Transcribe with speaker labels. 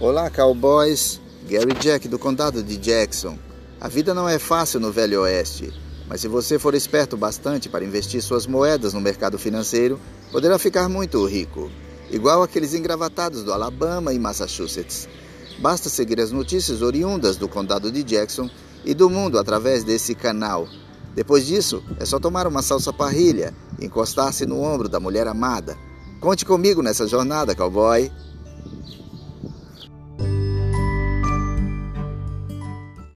Speaker 1: Olá, cowboys! Gary Jack do condado de Jackson. A vida não é fácil no Velho Oeste, mas se você for esperto bastante para investir suas moedas no mercado financeiro, poderá ficar muito rico, igual aqueles engravatados do Alabama e Massachusetts. Basta seguir as notícias oriundas do condado de Jackson e do mundo através desse canal. Depois disso, é só tomar uma salsa parrilha e encostar-se no ombro da mulher amada. Conte comigo nessa jornada, cowboy!